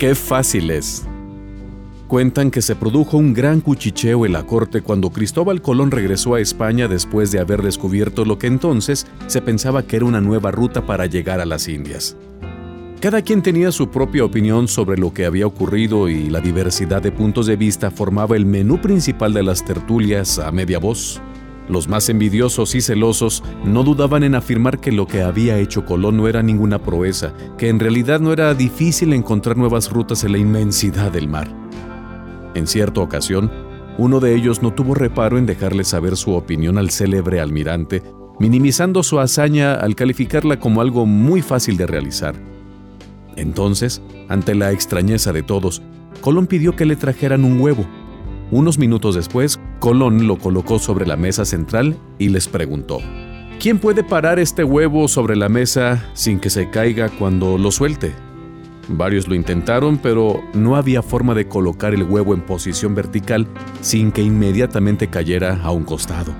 ¡Qué fácil es! Cuentan que se produjo un gran cuchicheo en la corte cuando Cristóbal Colón regresó a España después de haber descubierto lo que entonces se pensaba que era una nueva ruta para llegar a las Indias. Cada quien tenía su propia opinión sobre lo que había ocurrido y la diversidad de puntos de vista formaba el menú principal de las tertulias a media voz. Los más envidiosos y celosos no dudaban en afirmar que lo que había hecho Colón no era ninguna proeza, que en realidad no era difícil encontrar nuevas rutas en la inmensidad del mar. En cierta ocasión, uno de ellos no tuvo reparo en dejarle saber su opinión al célebre almirante, minimizando su hazaña al calificarla como algo muy fácil de realizar. Entonces, ante la extrañeza de todos, Colón pidió que le trajeran un huevo. Unos minutos después, Colón lo colocó sobre la mesa central y les preguntó, ¿quién puede parar este huevo sobre la mesa sin que se caiga cuando lo suelte? Varios lo intentaron, pero no había forma de colocar el huevo en posición vertical sin que inmediatamente cayera a un costado.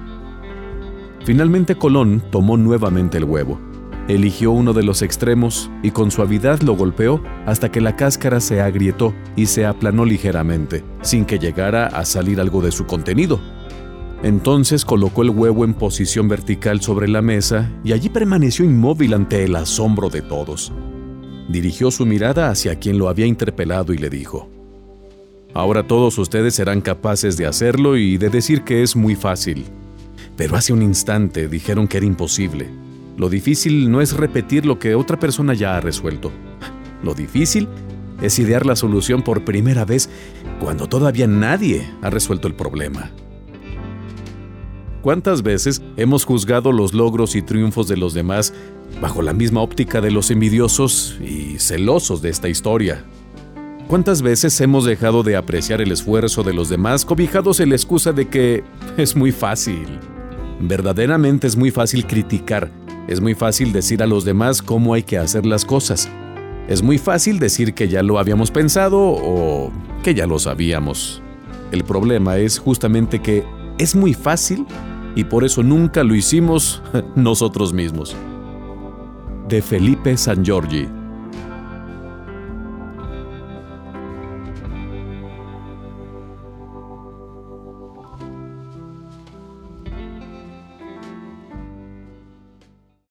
Finalmente Colón tomó nuevamente el huevo, eligió uno de los extremos y con suavidad lo golpeó hasta que la cáscara se agrietó y se aplanó ligeramente, sin que llegara a salir algo de su contenido. Entonces colocó el huevo en posición vertical sobre la mesa y allí permaneció inmóvil ante el asombro de todos dirigió su mirada hacia quien lo había interpelado y le dijo, Ahora todos ustedes serán capaces de hacerlo y de decir que es muy fácil. Pero hace un instante dijeron que era imposible. Lo difícil no es repetir lo que otra persona ya ha resuelto. Lo difícil es idear la solución por primera vez cuando todavía nadie ha resuelto el problema. ¿Cuántas veces hemos juzgado los logros y triunfos de los demás bajo la misma óptica de los envidiosos y celosos de esta historia? ¿Cuántas veces hemos dejado de apreciar el esfuerzo de los demás cobijados en la excusa de que es muy fácil? Verdaderamente es muy fácil criticar, es muy fácil decir a los demás cómo hay que hacer las cosas. Es muy fácil decir que ya lo habíamos pensado o que ya lo sabíamos. El problema es justamente que es muy fácil y por eso nunca lo hicimos nosotros mismos. De Felipe San Giorgi